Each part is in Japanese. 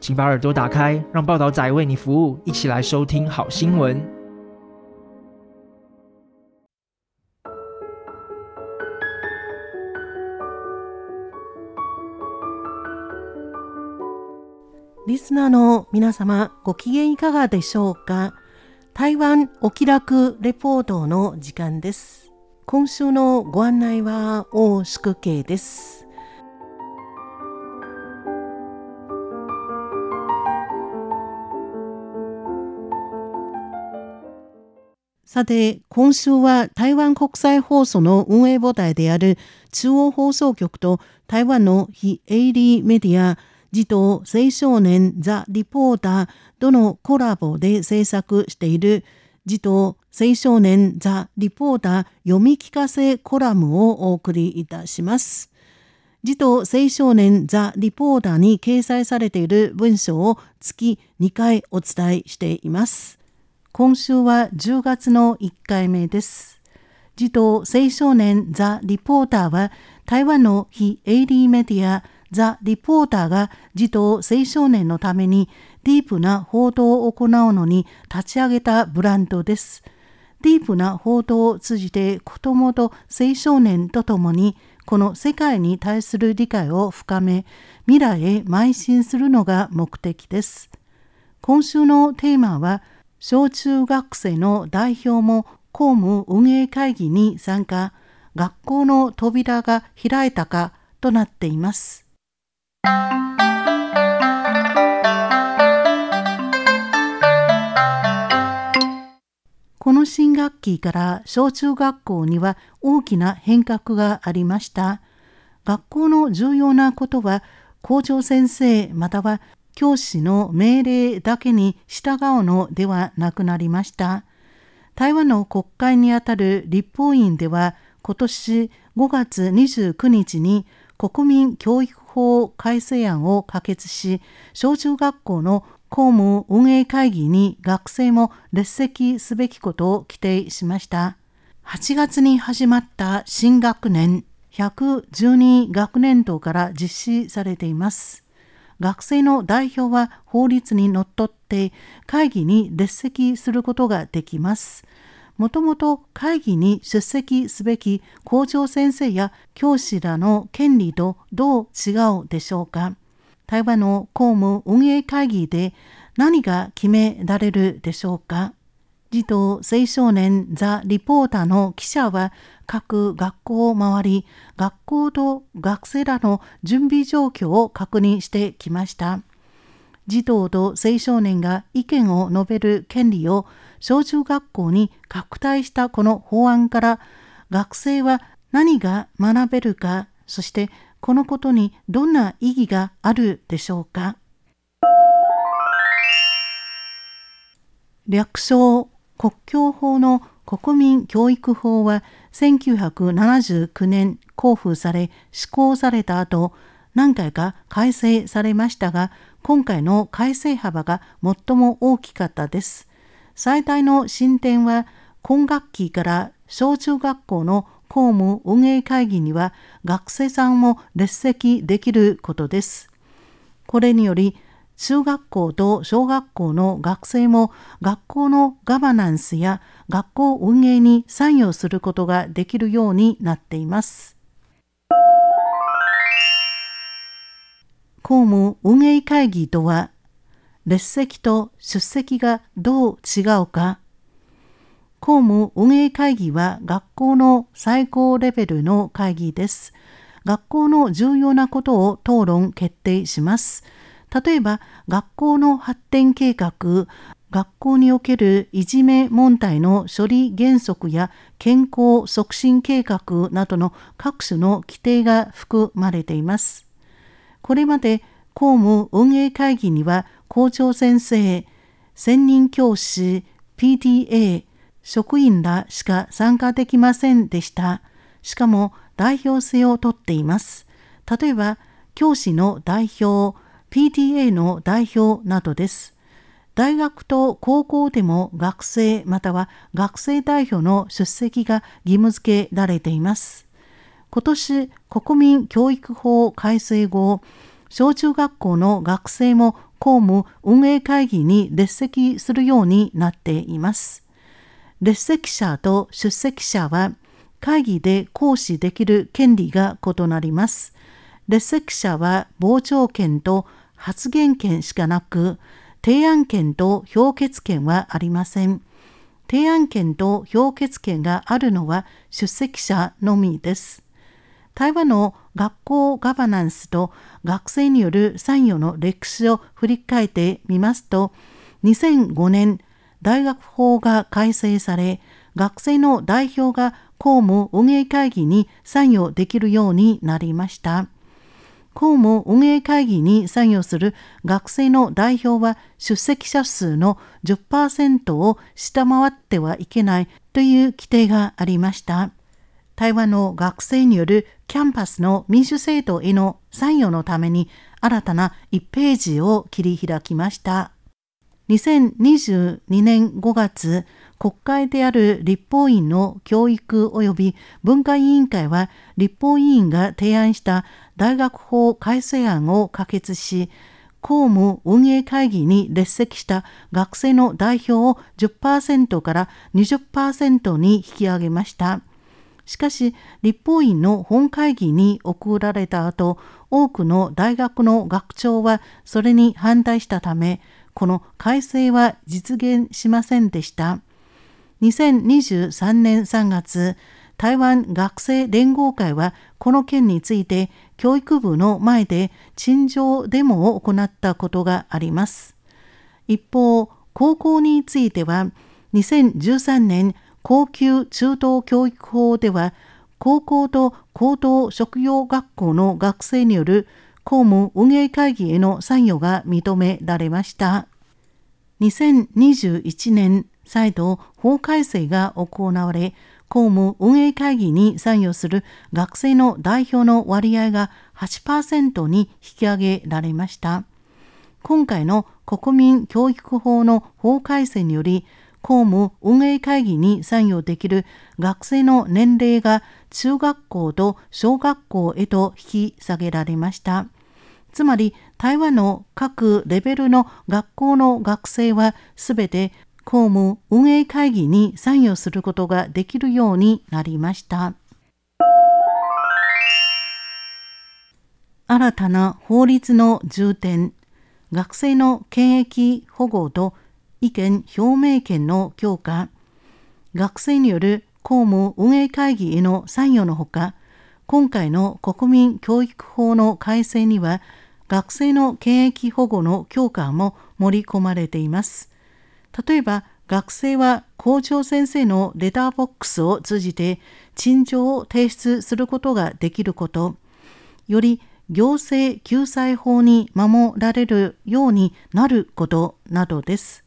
请把耳朵打开，让报道仔为你服务，一起来收听好新闻。リスナーの皆様、ご機嫌いかがでしょうか？台湾お気楽レポートの時間です。今週のご案内は大宿慶です。さて、今週は台湾国際放送の運営母体である中央放送局と台湾の非営利メディア児童青少年ザ・リポーターとのコラボで制作している児童青少年ザ・リポーター読み聞かせコラムをお送りいたします。児童青少年ザ・リポーターに掲載されている文章を月2回お伝えしています。今週は10月の1回目です。児童青少年ザ・リポーターは台湾の非営利メディアザ・リポーターが児童青少年のためにディープな報道を行うのに立ち上げたブランドです。ディープな報道を通じて子供と青少年とともにこの世界に対する理解を深め未来へ邁進するのが目的です。今週のテーマは小中学生の代表も公務運営会議に参加学校の扉が開いたかとなっています。この新学期から小中学校には大きな変革がありました。学校の重要なことは校長先生または教師の命令だけに従うのではなくなりました。台湾の国会にあたる立法院では今年5月29日に国民教育法改正案を可決し小中学校の公務運営会議に学生も列席すべきことを規定しました。8月に始まった新学年112学年度から実施されています。学生の代表は法律にのっとって会議に列席することができます。もともと会議に出席すべき校長先生や教師らの権利とどう違うでしょうか台湾の公務運営会議で何が決められるでしょうか児童青少年ザ・リポーターの記者は各学校を回り学校と学生らの準備状況を確認してきました。児童と青少年が意見を述べる権利を小中学校に拡大したこの法案から学生は何が学べるかそしてこのことにどんな意義があるでしょうか。略称国教法の国民教育法は1979年公布され施行された後何回か改正されましたが今回の改正幅が最も大きかったです。最大の進展は今学期から小中学校の公務運営会議には学生さんも列席できることです。これにより中学校と小学校の学生も学校のガバナンスや学校運営に参与することができるようになっています。公務運営会議とは列席と出席がどう違うか公務運営会議は学校の最高レベルの会議です。学校の重要なことを討論決定します。例えば、学校の発展計画、学校におけるいじめ問題の処理原則や健康促進計画などの各種の規定が含まれています。これまで公務運営会議には校長先生、専任教師 PTA 職員らしか参加できませんでした。しかも代表制をとっています。例えば、教師の代表、PTA の代表などです。大学と高校でも学生または学生代表の出席が義務付けられています。今年国民教育法改正後、小中学校の学生も公務運営会議に列席するようになっています。列席者と出席者は会議で行使できる権利が異なります。列席者は傍聴権と発言権しかなく、提案権と評決権はありません。提案権と評決権があるのは出席者のみです。台湾の学校ガバナンスと学生による参与の歴史を振り返ってみますと、2005年、大学法が改正され、学生の代表が公務運営会議に参与できるようになりました。公務運営会議に参与する学生の代表は出席者数の10%を下回ってはいけないという規定がありました。台湾の学生によるキャンパスの民主制度への参与のために新たな1ページを切り開きました。2022年5月、国会である立法院の教育及び文化委員会は立法委員が提案した大学法改正案を可決し、公務運営会議に列席した学生の代表を10%から20%に引き上げました。しかし、立法院の本会議に送られた後、多くの大学の学長はそれに反対したため、この改正は実現しませんでした。2023年3月、台湾学生連合会はこの件について教育部の前で陳情デモを行ったことがあります。一方、高校については2013年高級中等教育法では高校と高等職業学校の学生による公務運営会議への参与が認められました。2021年、再度法改正が行われ、公務運営会議に参与する学生の代表の割合が8%に引き上げられました。今回の国民教育法の法改正により、公務運営会議に参与できる学生の年齢が中学校と小学校へと引き下げられました。つまり台湾の各レベルの学校の学生はすべて公務運営会議に参与することができるようになりました。新たな法律の重点、学生の権益保護と意見表明権の強化、学生による公務運営会議への参与のほか、今回の国民教育法の改正には、学生の権益保護の強化も盛り込まれています。例えば、学生は校長先生のレターボックスを通じて陳情を提出することができること、より行政救済法に守られるようになることなどです。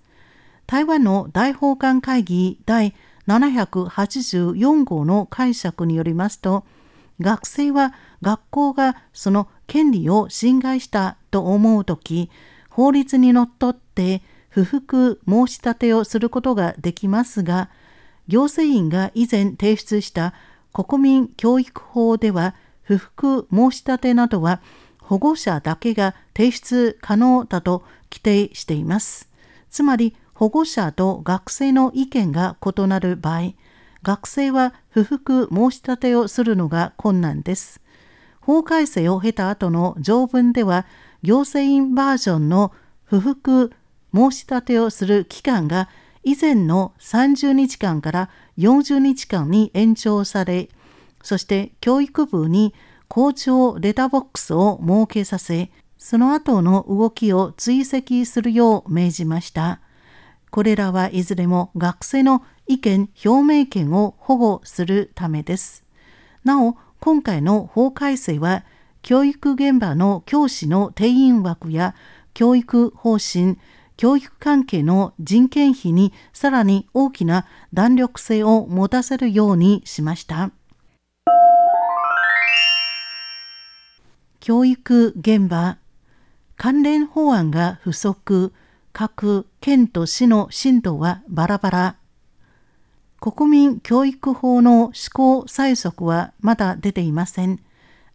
台湾の大法官会議第784号の解釈によりますと、学生は学校がその権利を侵害したと思うとき、法律にのっとって不服申し立てをすることができますが、行政院が以前提出した国民教育法では、不服申し立てなどは保護者だけが提出可能だと規定しています。つまり、保護者と学生の意見が異なる場合、学生は不服申し立てをするのが困難です。法改正を経た後の条文では、行政院バージョンの不服申し立てをする期間が以前の30日間から40日間に延長され、そして教育部に校長レターボックスを設けさせ、その後の動きを追跡するよう命じました。これらはいずれも学生の意見表明権を保護するためです。なお、今回の法改正は、教育現場の教師の定員枠や教育方針、教育関係の人件費にさらに大きな弾力性を持たせるようにしました。教育現場関連法案が不足各県と市の震度はバラバラ国民教育法の施行催促はまだ出ていません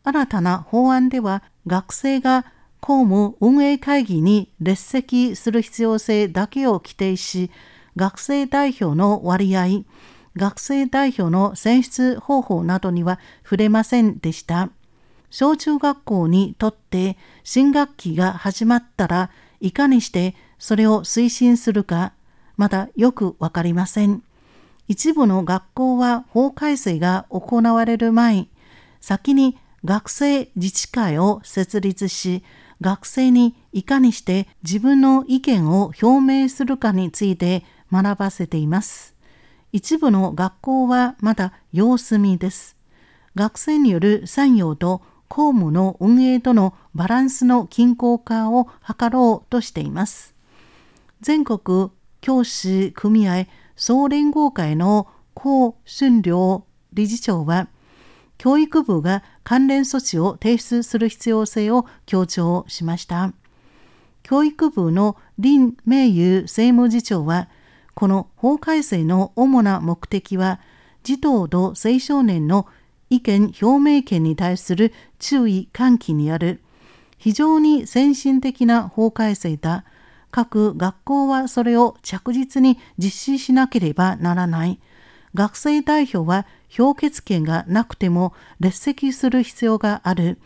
新たな法案では学生が公務運営会議に列席する必要性だけを規定し学生代表の割合学生代表の選出方法などには触れませんでした。小中学校にとって新学期が始まったらいかにしてそれを推進するかまだよくわかりません。一部の学校は法改正が行われる前、先に学生自治会を設立し、学生にいかにして自分の意見を表明するかについて学ばせています。一部の学校はまだ様子見です。学生による参与と公務の運営とのバランスの均衡化を図ろうとしています。全国教師組合総連合会の高春良理事長は、教育部が関連措置を提出する必要性を強調しました。教育部の林明優政務次長は、この法改正の主な目的は、児童と青少年の意見表明権に対する注意喚起にある。非常に先進的な法改正だ。各学校はそれを着実に実施しなければならない。学生代表は評決権がなくても列席する必要がある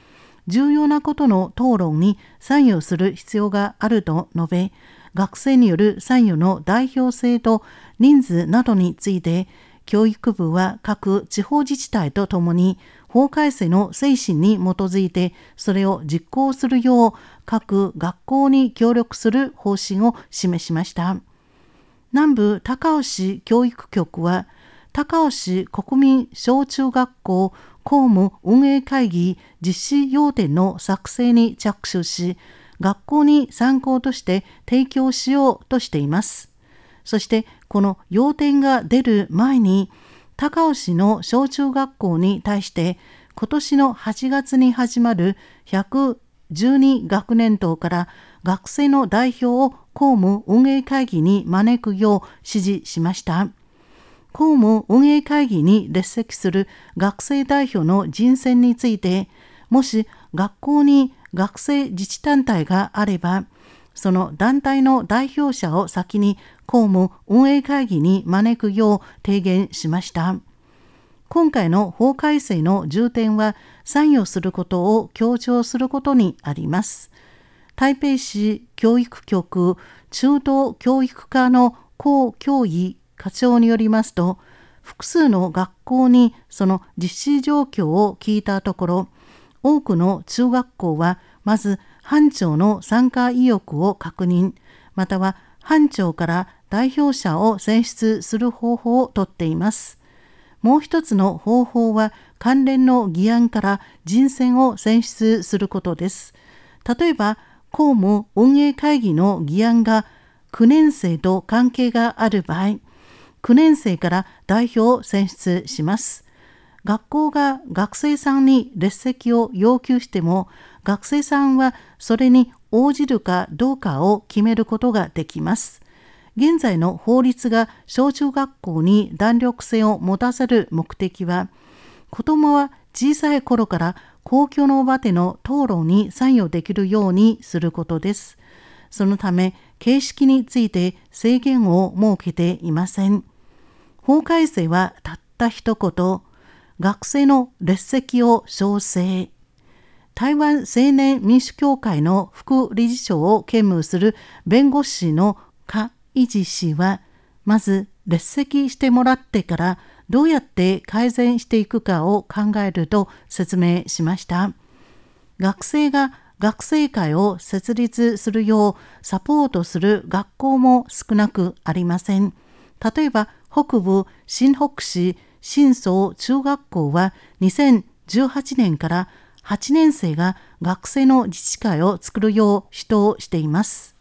重要なことの討論に参与する必要があると述べ学生による参与の代表性と人数などについて教育部は各地方自治体とともに法改正の精神に基づいてそれを実行するよう各学校に協力する方針を示しました。南部高尾市教育局は高尾市国民小中学校公務運営会議実施要点の作成に着手し学校に参考として提供しようとしています。そしてこの要点が出る前に高尾市の小中学校に対して今年の8月に始まる112学年度から学生の代表を公務運営会議に招くよう指示しました。公務運営会議に列席する学生代表の人選について、もし学校に学生自治団体があれば、その団体の代表者を先に公務運営会議に招くよう提言しました。今回の法改正の重点は参与することを強調することにあります。台北市教育局中等教育課の高教委課長によりますと、複数の学校にその実施状況を聞いたところ、多くの中学校はまず班長の参加意欲を確認、または班長から代表者を選出する方法をとっています。もう一つの方法は関連の議案から人選を選出することです。例えば、公務運営会議の議案が9年生と関係がある場合、9年生から代表を選出します。学校が学生さんに列席を要求しても学生さんはそれに応じるかどうかを決めることができます。現在の法律が小中学校に弾力性を持たせる目的は、子どもは小さい頃から公共の場での討論に参与できるようにすることです。そのため、形式について制限を設けていません。法改正はたった一言、学生の列席を奨成。台湾青年民主協会の副理事長を兼務する弁護士の柯維持氏は、まず列席してもらってからどうやって改善していくかを考えると説明しました。学生が学生会を設立するようサポートする学校も少なくありません。例えば北部新北市新総中学校は2018年から8年生が学生の自治会を作るよう主導しています。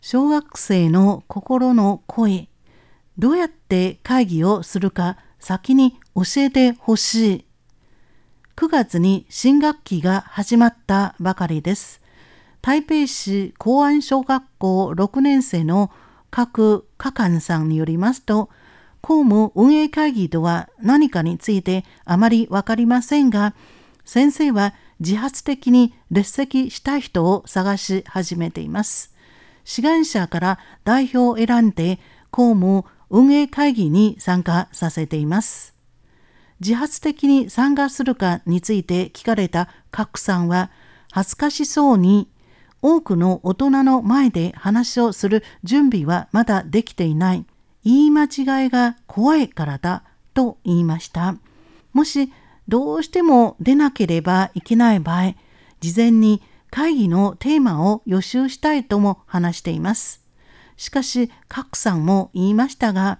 小学生の心の声、どうやって会議をするか先に教えてほしい。9月に新学期が始まったばかりです。台北市公安小学校6年生の各課官さんによりますと、公務運営会議とは何かについてあまりわかりませんが、先生は自発的に列席した人を探し始めています。志願者から代表を選んで公務運営会議に参加させています。自発的に参加するかについて聞かれた賀来さんは恥ずかしそうに多くの大人の前で話をする準備はまだできていない。言い間違いが怖いからだと言いました。もしどうしても出なければいけない場合、事前に会議のテーマを予習したいとも話しています。しかし、賀来さんも言いましたが、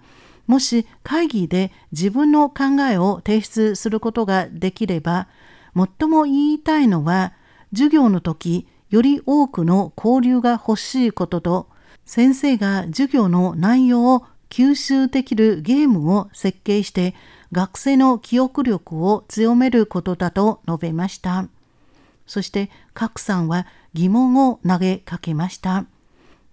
もし会議で自分の考えを提出することができれば、最も言いたいのは、授業の時、より多くの交流が欲しいことと、先生が授業の内容を吸収できるゲームを設計して学生の記憶力を強めることだと述べました。そして賀さんは疑問を投げかけました。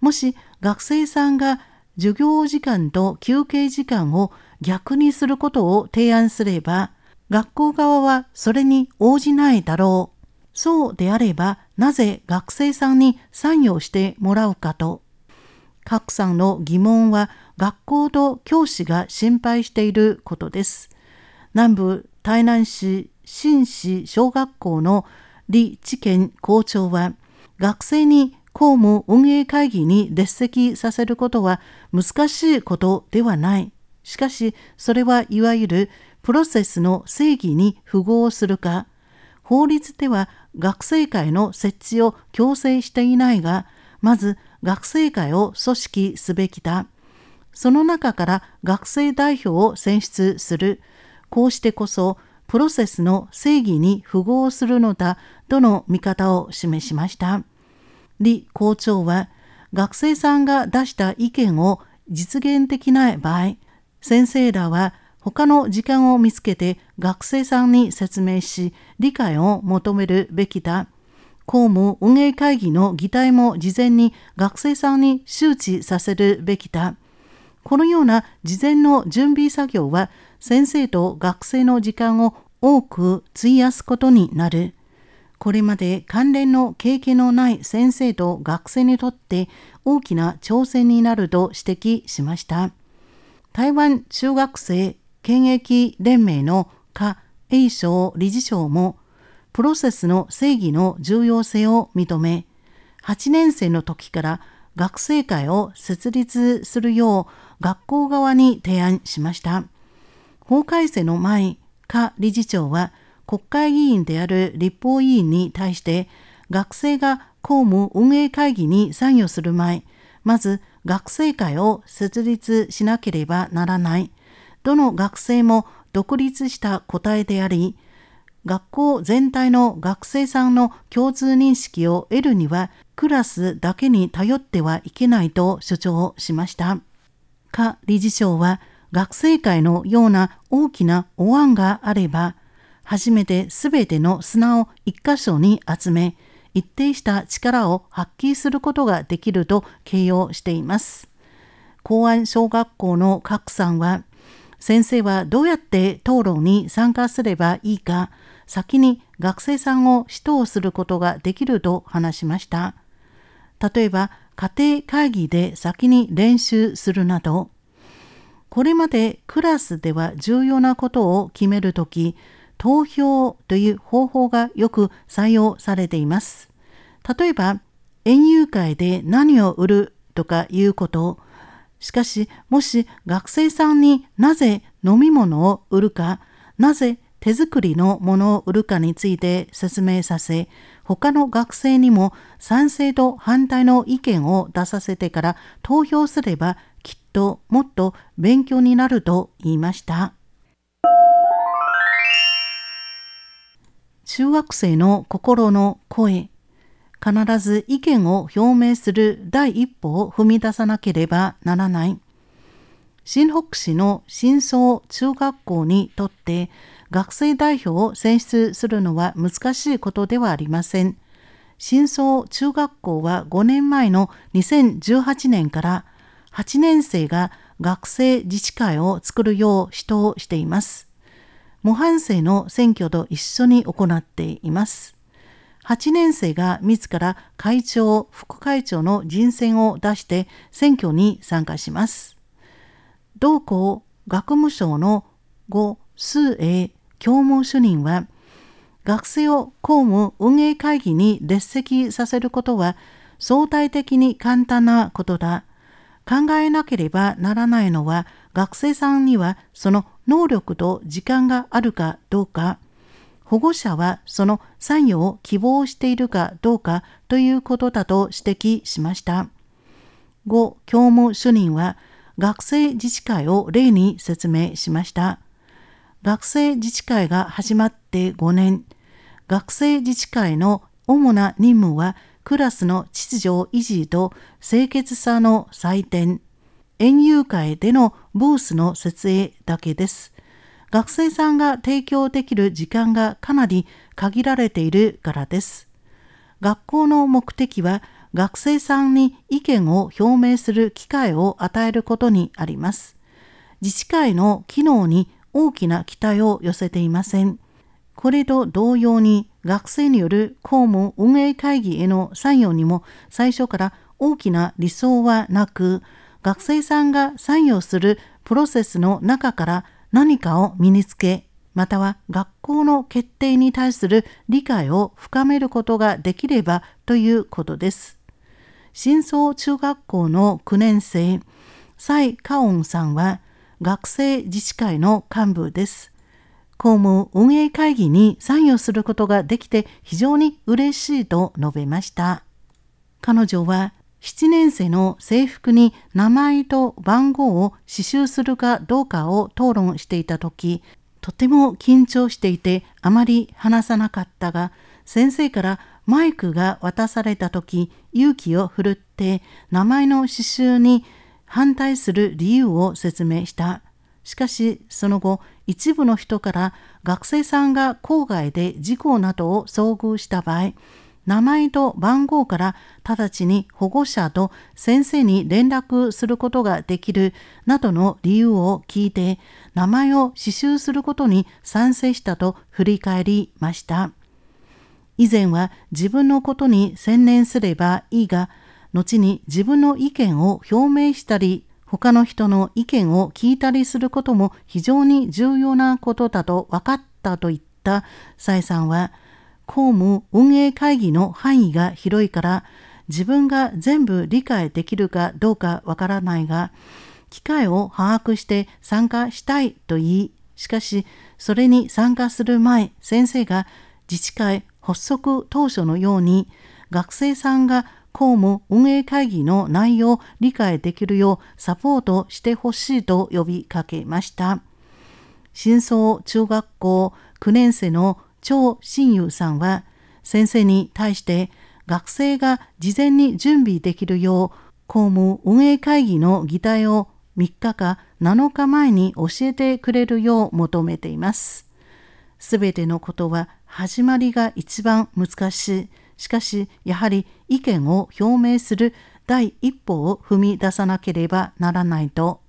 もし学生さんが授業時間と休憩時間を逆にすることを提案すれば、学校側はそれに応じないだろう。そうであれば、なぜ学生さんに参与してもらうかと。賀来さんの疑問は学校と教師が心配していることです。南部台南市新市小学校の李知見校長は、学生に公務運営会議に列席させることは難しいことではない。しかし、それはいわゆるプロセスの正義に符合するか、法律では学生会の設置を強制していないが、まず学生会を組織すべきだ。その中から学生代表を選出する。こうしてこそプロセスの正義に符合するのだとの見方を示しました。李校長は学生さんが出した意見を実現できない場合、先生らは他の時間を見つけて学生さんに説明し理解を求めるべきだ。公務運営会議の議題も事前に学生さんに周知させるべきだ。このような事前の準備作業は先生と学生の時間を多く費やすことになる。これまで関連の経験のない先生と学生にとって大きな挑戦になると指摘しました。台湾中学生検疫連盟の夏栄章理事長もプロセスの正義の重要性を認め8年生の時から学生会を設立するよう学校側に提案しました。法改正の前、下理事長は国会議員である立法委員に対して学生が公務運営会議に参与する前、まず学生会を設立しなければならない。どの学生も独立した答えであり、学校全体の学生さんの共通認識を得るにはクラスだけに頼ってはいけないと主張しました。下理事長は学生会のような大きなお椀があれば、初めてすべての砂を一箇所に集め、一定した力を発揮することができると形容しています。公安小学校の賀さんは、先生はどうやって討論に参加すればいいか、先に学生さんを指導することができると話しました。例えば、家庭会議で先に練習するなど、これまでクラスでは重要なことを決めるとき、投票という方法がよく採用されています。例えば、園遊会で何を売るとかいうことしかし、もし学生さんになぜ飲み物を売るか、なぜ手作りのものを売るかについて説明させ、他の学生にも賛成と反対の意見を出させてから投票すればきっともっと勉強になると言いました。中学生の心の声必ず意見を表明する第一歩を踏み出さなければならない。新北市の新総中学校にとって学生代表を選出するのは難しいことではありません。新総中学校は5年前の2018年から8年生が学生自治会を作るよう指導しています。模範生の選挙と一緒に行っています。8年生が自ら会長、副会長の人選を出して選挙に参加します。同校学務省の呉数英教務主任は、学生を公務運営会議に列席させることは相対的に簡単なことだ。考えなければならないのは学生さんにはその能力と時間があるかどうか、保護者はその参与を希望しているかどうかということだと指摘しました。5教務主任は学生自治会を例に説明しました。学生自治会が始まって5年、学生自治会の主な任務はクラスの秩序維持と清潔さの採点、園遊会でのブースの設営だけです。学生さんが提供できる時間がかなり限られているからです。学校の目的は学生さんに意見を表明する機会を与えることにあります。自治会の機能に大きな期待を寄せていません。これと同様に学生による公務運営会議への参与にも最初から大きな理想はなく、学生さんが参与するプロセスの中から何かを身につけ、または学校の決定に対する理解を深めることができればということです。新総中学校の9年生、蔡カオンさんは学生自治会の幹部です。公務運営会議に参与することができて非常に嬉しいと述べました。彼女は7年生の制服に名前と番号を刺繍するかどうかを討論していた時、とても緊張していてあまり話さなかったが、先生からマイクが渡された時、勇気を振るって名前の刺繍に反対する理由を説明した。しかしその後一部の人から学生さんが郊外で事故などを遭遇した場合名前と番号から直ちに保護者と先生に連絡することができるなどの理由を聞いて名前を刺繍することに賛成したと振り返りました。以前は自分のことに専念すればいいが後に自分の意見を表明したり他の人の意見を聞いたりすることも非常に重要なことだと分かったと言った蔡さんは、公務運営会議の範囲が広いから自分が全部理解できるかどうかわからないが、機会を把握して参加したいと言い、しかしそれに参加する前、先生が自治会発足当初のように学生さんが公務運営会議の内容を理解できるようサポートしてほしいと呼びかけました。新総中学校9年生の張新友さんは先生に対して学生が事前に準備できるよう公務運営会議の議題を3日か7日前に教えてくれるよう求めています。すべてのことは始まりが一番難しい。しかし、やはり意見を表明する第一歩を踏み出さなければならないと。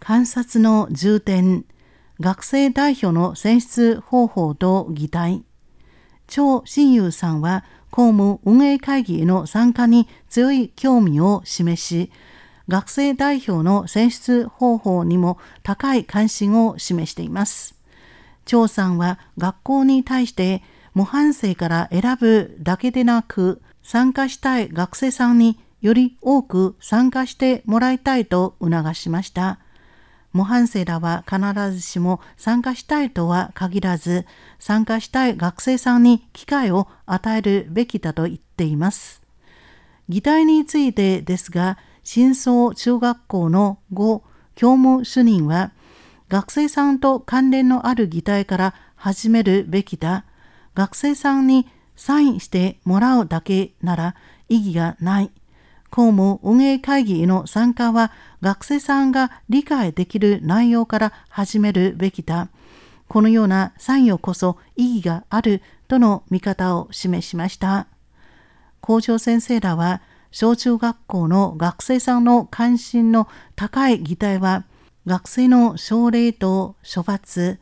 観察の重点、学生代表の選出方法と議題。張新友さんは公務運営会議への参加に強い興味を示し、学生代表の選出方法にも高い関心を示しています。張さんは学校に対して模範生から選ぶだけでなく参加したい学生さんにより多く参加してもらいたいと促しました。模範生らは必ずしも参加したいとは限らず参加したい学生さんに機会を与えるべきだと言っています。議題についてですが、新総中学校の5教務主任は学生さんと関連のある議題から始めるべきだ。学生さんにサインしてもらうだけなら意義がない。公務運営会議への参加は学生さんが理解できる内容から始めるべきだ。このような参与こそ意義があるとの見方を示しました。校長先生らは小中学校の学生さんの関心の高い議題は学生の奨励と処罰、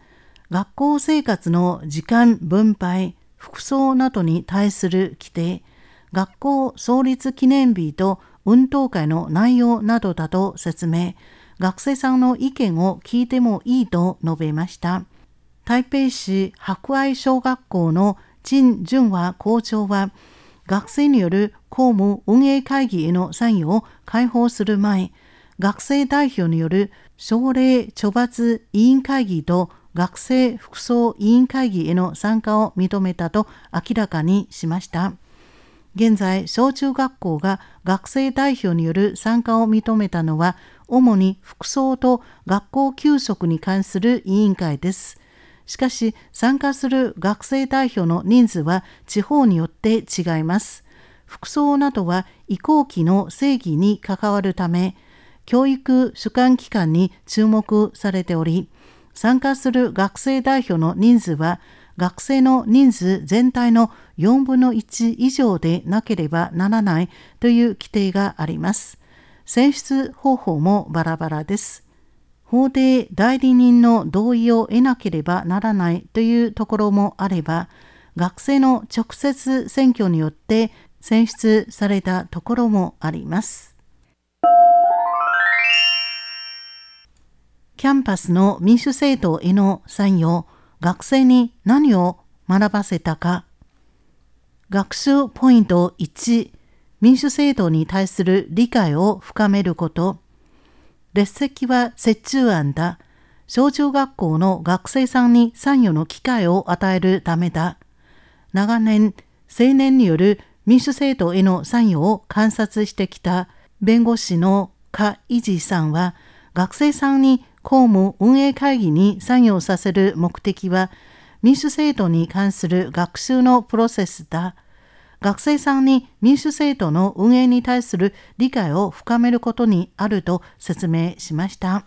学校生活の時間分配、服装などに対する規定、学校創立記念日と運動会の内容などだと説明、学生さんの意見を聞いてもいいと述べました。台北市博愛小学校の陳淳和校長は、学生による公務運営会議への参与を開放する前、学生代表による奨励処罰委員会議と学生服装委員会議への参加を認めたと明らかにしました。現在、小中学校が学生代表による参加を認めたのは、主に服装と学校給食に関する委員会です。しかし、参加する学生代表の人数は地方によって違います。服装などは移行期の正義に関わるため、教育主管機関に注目されており、参加する学生代表の人数は学生の人数全体の4分の1以上でなければならないという規定があります。選出方法もバラバラです。法で代理人の同意を得なければならないというところもあれば、学生の直接選挙によって選出されたところもあります。キャンパスの民主政党への参与、学生に何を学ばせたか。学習ポイント1、民主制度に対する理解を深めること。列席は折衷案だ。小中学校の学生さんに参与の機会を与えるためだ。長年、青年による民主制度への参与を観察してきた弁護士のカ・イジさんは、学生さんに公務運営会議に参与させる目的は、民主制度に関する学習のプロセスだ。学生さんに民主制度の運営に対する理解を深めることにあると説明しました。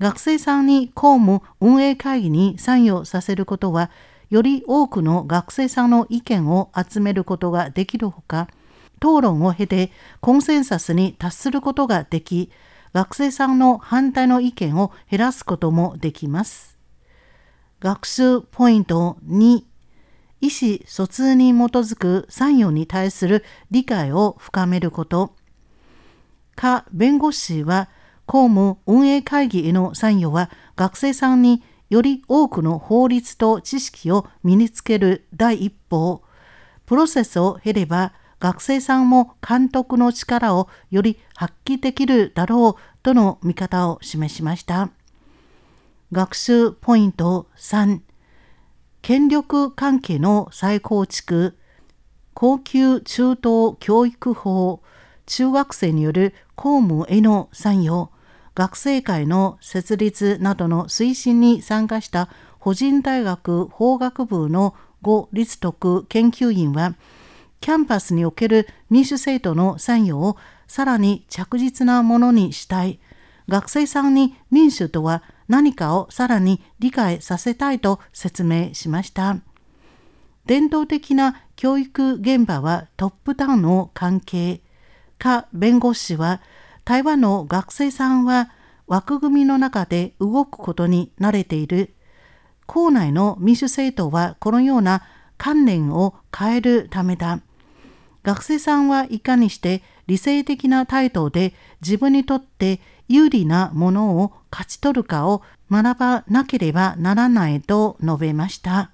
学生さんに公務運営会議に参与させることは、より多くの学生さんの意見を集めることができるほか、討論を経てコンセンサスに達することができ、学生さんの反対の意見を減らすこともできます。学習ポイント2意思疎通に基づく参与に対する理解を深めること。か弁護士は公務運営会議への参与は学生さんにより多くの法律と知識を身につける第一歩。プロセスを経れば学生さんも監督の力をより発揮できるだろうとの見方を示しました。学習ポイント3権力関係の再構築。高級中等教育法。中学生による公務への参与。学生会の設立などの推進に参加した法人大学法学部の呉立徳研究員はキャンパスにおける民主制度の参与をさらに着実なものにしたい。学生さんに民主とは何かをさらに理解させたいと説明しました。伝統的な教育現場はトップダウンの関係。か弁護士は台湾の学生さんは枠組みの中で動くことに慣れている。校内の民主政党はこのような観念を変えるためだ。学生さんはいかにして理性的な態度で自分にとって有利なものを勝ち取るかを学ばなければならないと述べました。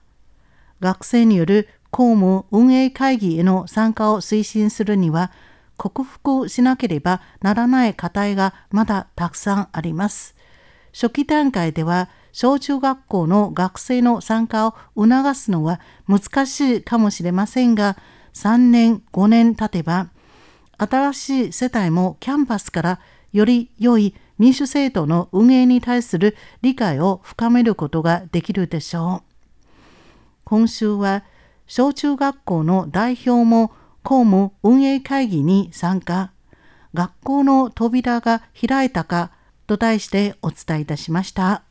学生による公務運営会議への参加を推進するには克服しなければならない課題がまだたくさんあります。初期段階では小中学校の学生の参加を促すのは難しいかもしれませんが、3年5年経てば新しい世代もキャンパスからより良い民主制度の運営に対する理解を深めることができるでしょう。今週は小中学校の代表も公務運営会議に参加。学校の扉が開いたかと題してお伝えいたしました。